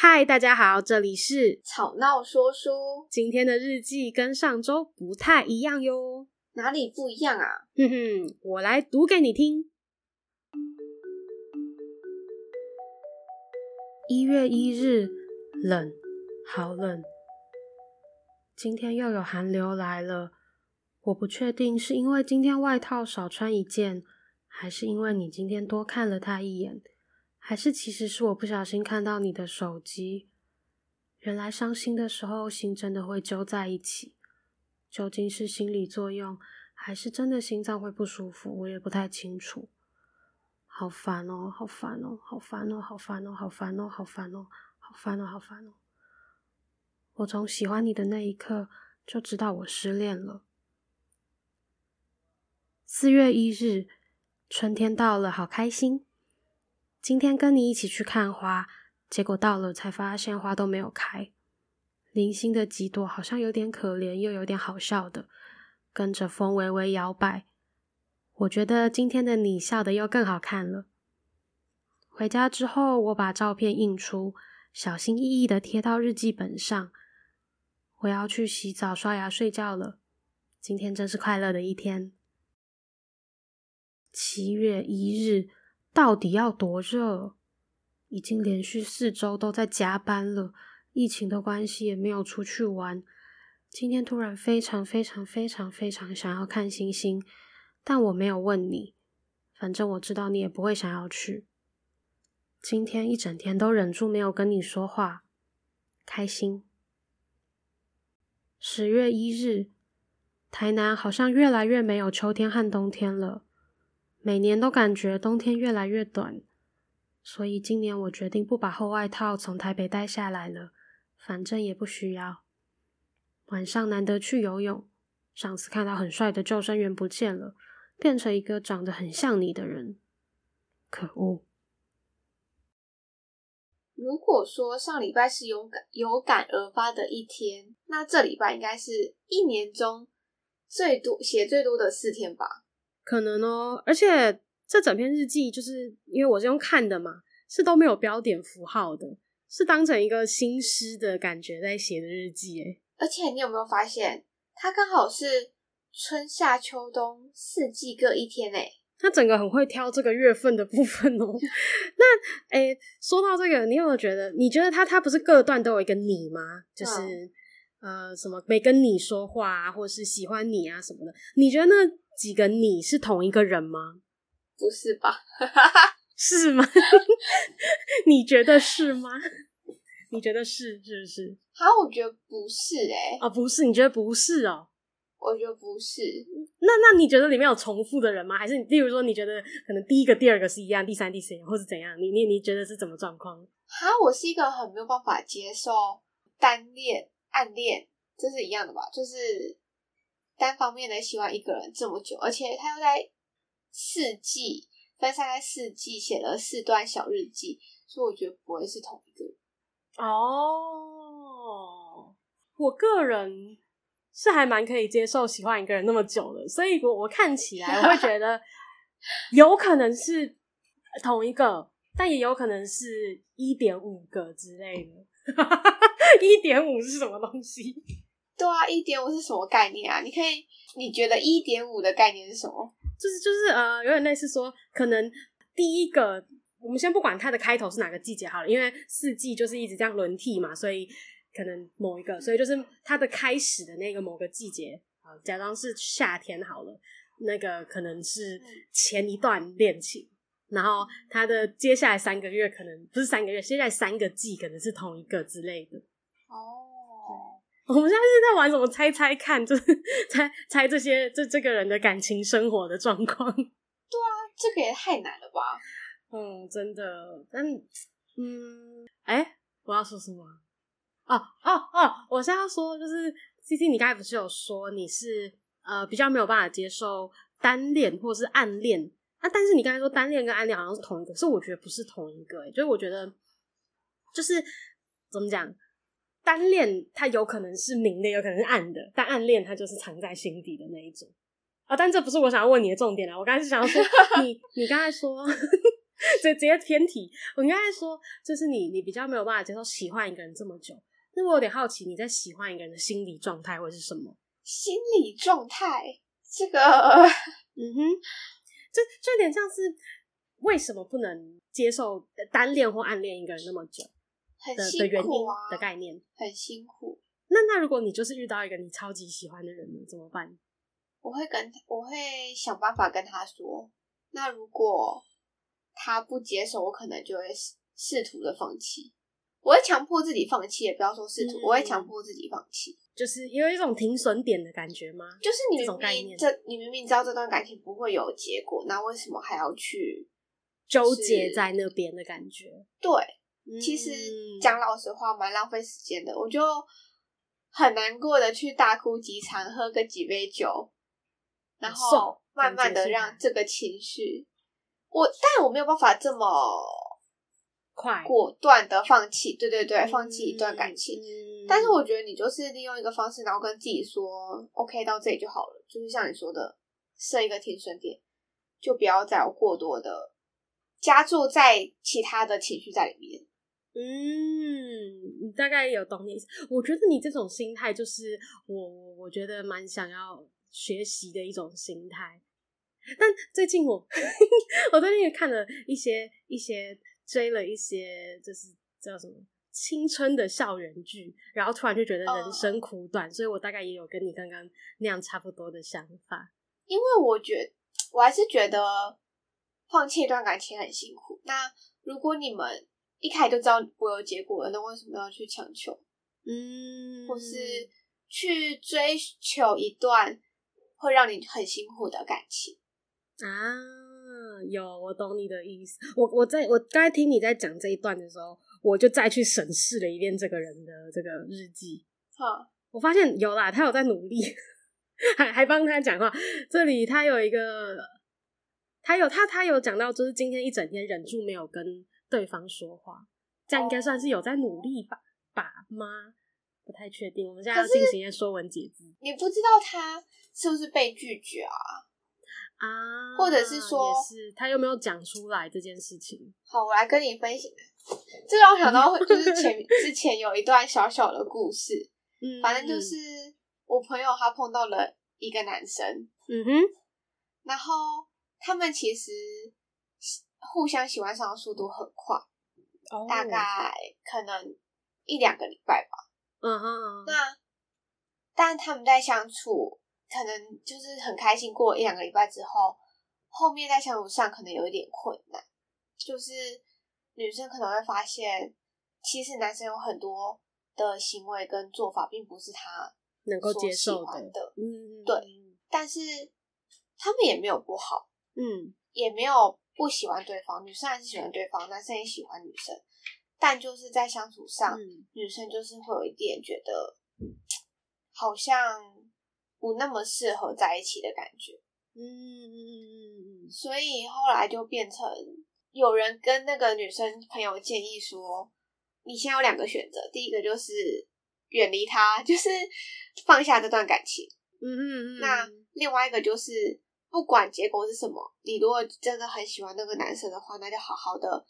嗨，大家好，这里是吵闹说书。今天的日记跟上周不太一样哟，哪里不一样啊？哼哼，我来读给你听。一月一日，冷，好冷。今天又有寒流来了。我不确定是因为今天外套少穿一件，还是因为你今天多看了他一眼。还是其实是我不小心看到你的手机。原来伤心的时候，心真的会揪在一起。究竟是心理作用，还是真的心脏会不舒服？我也不太清楚。好烦哦，好烦哦，好烦哦，好烦哦，好烦哦，好烦哦，好烦哦，好烦哦。我从喜欢你的那一刻就知道我失恋了。四月一日，春天到了，好开心。今天跟你一起去看花，结果到了才发现花都没有开。零星的几朵好像有点可怜，又有点好笑的，跟着风微微摇摆。我觉得今天的你笑得又更好看了。回家之后，我把照片印出，小心翼翼地贴到日记本上。我要去洗澡、刷牙、睡觉了。今天真是快乐的一天。七月一日。到底要多热？已经连续四周都在加班了，疫情的关系也没有出去玩。今天突然非常非常非常非常想要看星星，但我没有问你，反正我知道你也不会想要去。今天一整天都忍住没有跟你说话，开心。十月一日，台南好像越来越没有秋天和冬天了。每年都感觉冬天越来越短，所以今年我决定不把厚外套从台北带下来了，反正也不需要。晚上难得去游泳，上次看到很帅的救生员不见了，变成一个长得很像你的人，可恶！如果说上礼拜是有感有感而发的一天，那这礼拜应该是一年中最多写最多的四天吧。可能哦，而且这整篇日记就是因为我是用看的嘛，是都没有标点符号的，是当成一个新诗的感觉在写的日记诶。而且你有没有发现，它刚好是春夏秋冬四季各一天诶。它整个很会挑这个月份的部分哦。那诶，说到这个，你有没有觉得？你觉得他他不是各段都有一个你吗？就是、嗯、呃，什么没跟你说话啊，或者是喜欢你啊什么的？你觉得那？几个你是同一个人吗？不是吧？是吗？你觉得是吗？你觉得是是不是？哈，我觉得不是诶、欸、啊，不是？你觉得不是哦？我觉得不是。那那你觉得里面有重复的人吗？还是例如说你觉得可能第一个、第二个是一样，第三、第四样，或是怎样？你你你觉得是怎么状况？哈，我是一个很没有办法接受单恋、暗恋，这是一样的吧？就是。单方面的喜欢一个人这么久，而且他又在四季分散在四季写了四段小日记，所以我觉得不会是同一个人。哦，我个人是还蛮可以接受喜欢一个人那么久的，所以我我看起来我会觉得 有可能是同一个，但也有可能是一点五个之类的。一点五是什么东西？对啊，一点五是什么概念啊？你可以，你觉得一点五的概念是什么？就是就是呃，有点类似说，可能第一个，我们先不管它的开头是哪个季节好了，因为四季就是一直这样轮替嘛，所以可能某一个，所以就是它的开始的那个某个季节啊，假装是夏天好了，那个可能是前一段恋情，然后它的接下来三个月可能不是三个月，接下来三个季可能是同一个之类的。哦。我们现在是在玩什么猜猜看，就是 猜猜这些这这个人的感情生活的状况。对啊，这个也太难了吧？嗯，真的。但嗯，哎、欸，我要说什么？哦哦哦，我现在要说就是 CC，你刚才不是有说你是呃比较没有办法接受单恋或是暗恋？那、啊、但是你刚才说单恋跟暗恋好像是同一个，可是我觉得不是同一个、欸。哎，就是我觉得就是怎么讲？单恋它有可能是明的，有可能是暗的，但暗恋它就是藏在心底的那一种啊。但这不是我想要问你的重点啊。我刚才是想要说，你你刚才说，直直接偏题。我刚才说，就是你你比较没有办法接受喜欢一个人这么久。那我有点好奇，你在喜欢一个人的心理状态会是什么？心理状态，这个，嗯哼，就就有点像是为什么不能接受单恋或暗恋一个人那么久？很辛苦啊，的原因的概念，很辛苦。那那如果你就是遇到一个你超级喜欢的人呢，怎么办？我会跟我会想办法跟他说。那如果他不接受，我可能就会试图的放弃。我会强迫自己放弃，也不要说试图，嗯、我会强迫自己放弃。就是有一种停损点的感觉吗？就是你明明这，这你明明知道这段感情不会有结果，那为什么还要去纠结在那边的感觉？对。其实讲老实话，蛮浪费时间的。我就很难过的去大哭几场，喝个几杯酒，然后慢慢的让这个情绪，我但我没有办法这么快果断的放弃。对对对，放弃一段感情。但是我觉得你就是利用一个方式，然后跟自己说，OK，到这里就好了。就是像你说的，设一个停损点，就不要再有过多的加注在其他的情绪在里面。嗯，你大概有懂你意思。我觉得你这种心态就是我，我我觉得蛮想要学习的一种心态。但最近我，我最近也看了一些一些追了一些，就是叫什么青春的校园剧，然后突然就觉得人生苦短，uh, 所以我大概也有跟你刚刚那样差不多的想法。因为我觉得，我还是觉得放弃一段感情很辛苦。那如果你们。一开始就知道不会有结果了，那为什么要去强求？嗯，或是去追求一段会让你很辛苦的感情啊？有，我懂你的意思。我我在我刚才听你在讲这一段的时候，我就再去审视了一遍这个人的这个日记。好，我发现有啦，他有在努力，还还帮他讲话。这里他有一个，他有他他有讲到，就是今天一整天忍住没有跟。对方说话，这样应该算是有在努力吧？吧吗？不太确定。我们现在要进行一些说文解字。你不知道他是不是被拒绝啊？啊，或者是说，是他有没有讲出来这件事情？好，我来跟你分享。这让我想到，就是 前之前有一段小小的故事。嗯，反正就是我朋友他碰到了一个男生。嗯哼，然后他们其实。互相喜欢上的速度很快，oh. 大概可能一两个礼拜吧。嗯哼，那但他们在相处，可能就是很开心。过一两个礼拜之后，后面在相处上可能有一点困难，就是女生可能会发现，其实男生有很多的行为跟做法，并不是他能够接受的。嗯，对。但是他们也没有不好，嗯，也没有。不喜欢对方，女生还是喜欢对方，男生也喜欢女生，但就是在相处上，嗯、女生就是会有一点觉得好像不那么适合在一起的感觉。嗯嗯嗯嗯，所以后来就变成有人跟那个女生朋友建议说，你现在有两个选择，第一个就是远离他，就是放下这段感情。嗯嗯嗯，那另外一个就是。不管结果是什么，你如果真的很喜欢那个男生的话，那就好好的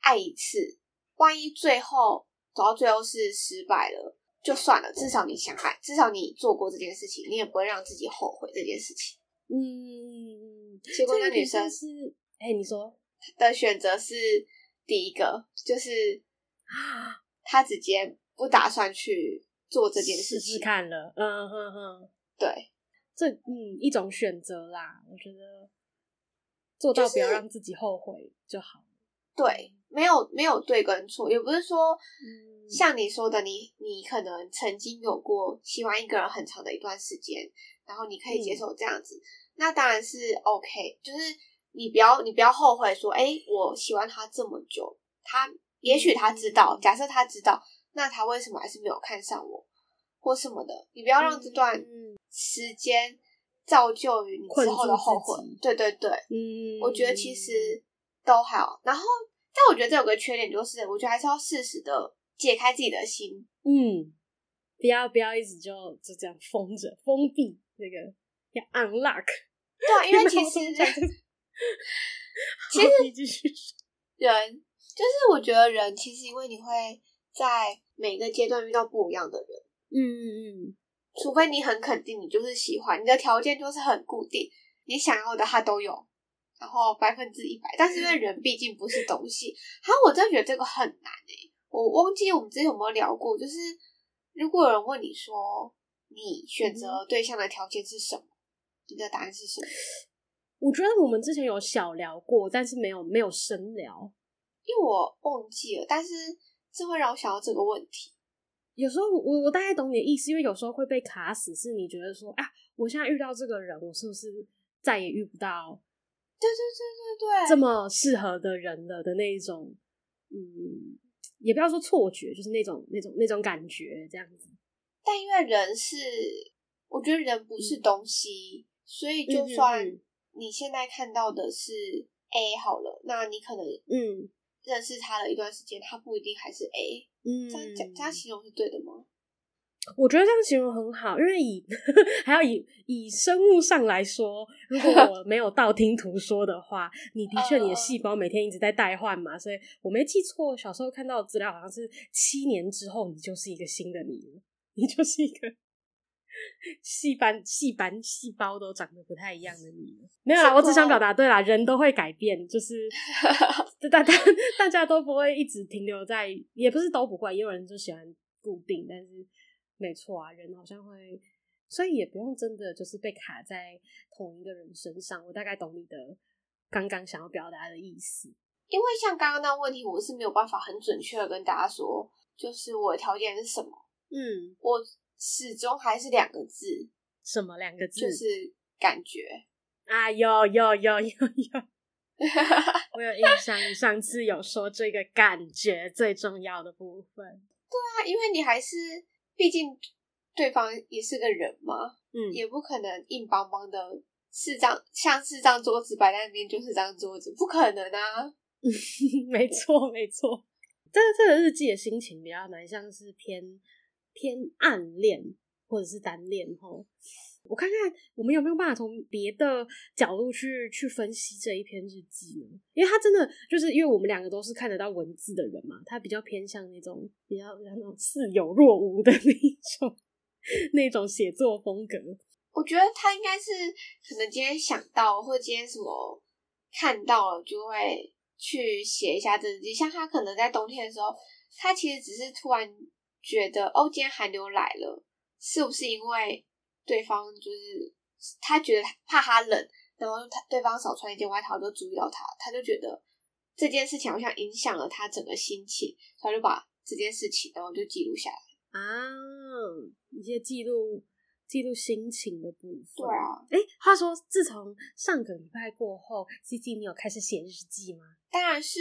爱一次。万一最后走到最后是失败了，就算了。至少你想爱，至少你做过这件事情，你也不会让自己后悔这件事情。嗯，结果那女生是，哎、欸，你说的选择是第一个，就是他直接不打算去做这件事情，试试看了。嗯哼哼，对。这嗯，一种选择啦，我觉得做到不要让自己后悔就好。就是、对，没有没有对跟错，也不是说、嗯、像你说的，你你可能曾经有过喜欢一个人很长的一段时间，然后你可以接受这样子，嗯、那当然是 OK。就是你不要你不要后悔说，哎，我喜欢他这么久，他也许他知道，假设他知道，那他为什么还是没有看上我？或什么的，你不要让这段时间造就于你之后的后悔。对对对，嗯，我觉得其实都好。然后，但我觉得这有个缺点，就是我觉得还是要适时的解开自己的心。嗯，不要不要一直就就这样封着、封闭这个，要 unlock。对啊，因为 其实其实人就是我觉得人其实因为你会在每个阶段遇到不一样的人，嗯嗯嗯，除非你很肯定你就是喜欢，你的条件就是很固定，你想要的他都有，然后百分之一百。但是因为人毕竟不是东西，哈，我真的觉得这个很难诶、欸。我忘记我们之前有没有聊过，就是如果有人问你说你选择对象的条件是什么，嗯、你的答案是什么？我觉得我们之前有小聊过，但是没有没有深聊，因为我忘记了。但是这会让我想到这个问题。有时候我我大概懂你的意思，因为有时候会被卡死，是你觉得说啊，我现在遇到这个人，我是不是再也遇不到？对对对对对，这么适合的人了的那一种，嗯，也不要说错觉，就是那种那种那种感觉这样子。但因为人是，我觉得人不是东西，嗯、所以就算。你现在看到的是 A 好了，那你可能嗯认识他了一段时间，他不一定还是 A。嗯，这样讲这样形容是对的吗？我觉得这样形容很好，因为以 还要以以生物上来说，如果 我没有道听途说的话，你的确你的细胞每天一直在代换嘛，所以我没记错，小时候看到的资料好像是七年之后你就是一个新的你了，你就是一个。细斑细斑细胞都长得不太一样的你，没有啦，我只想表达，对啦，人都会改变，就是 大大大家都不会一直停留在，也不是都不会，也有人就喜欢固定，但是没错啊，人好像会，所以也不用真的就是被卡在同一个人身上。我大概懂你的刚刚想要表达的意思，因为像刚刚那问题，我是没有办法很准确的跟大家说，就是我的条件是什么，嗯，我。始终还是两个字，什么两个字？就是感觉啊！有有有有有，我有印象，你上次有说这个感觉最重要的部分。对啊，因为你还是，毕竟对方也是个人嘛，嗯，也不可能硬邦邦的四张，像四张桌子摆在那边就是张桌子，不可能啊！没 错没错，但是这个日记的心情比较蛮像是偏。偏暗恋或者是单恋齁，我看看我们有没有办法从别的角度去去分析这一篇日记呢？因为他真的就是因为我们两个都是看得到文字的人嘛，他比较偏向那种比较那种似有若无的那种那种写作风格。我觉得他应该是可能今天想到或者今天什么看到了，就会去写一下日记。像他可能在冬天的时候，他其实只是突然。觉得哦，今天寒流来了，是不是因为对方就是他觉得怕他冷，然后他对方少穿一件外套就注意到他，他就觉得这件事情好像影响了他整个心情，他就把这件事情然后就记录下来啊，一些记录记录心情的部分。对啊，哎，话说自从上个礼拜过后，CC 你有开始写日记吗？当然是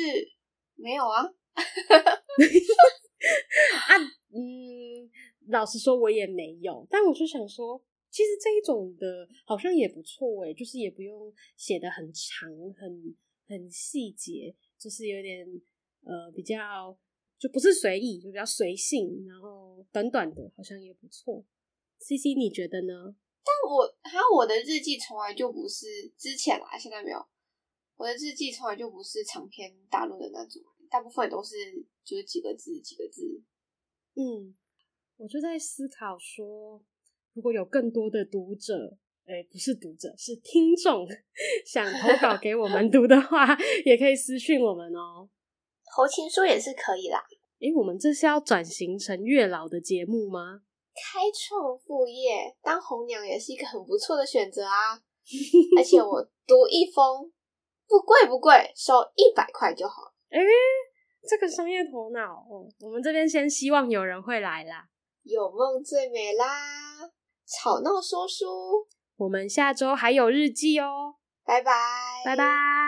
没有啊。啊，嗯，老实说，我也没有。但我就想说，其实这一种的好像也不错诶，就是也不用写得很长、很很细节，就是有点呃比较就不是随意，就比较随性，然后短短的，好像也不错。CC，你觉得呢？但我还有我的日记从来就不是之前啦，现在没有。我的日记从来就不是长篇大论的那种。大部分都是就是几个字几个字，嗯，我就在思考说，如果有更多的读者，哎、欸，不是读者，是听众，想投稿给我们读的话，也可以私讯我们哦、喔。投情书也是可以啦。哎、欸，我们这是要转型成月老的节目吗？开创副业，当红娘也是一个很不错的选择啊！而且我读一封不贵不贵，收一百块就好。哎、欸，这个商业头脑哦，我们这边先希望有人会来啦。有梦最美啦，吵闹说书，我们下周还有日记哦，拜拜，拜拜。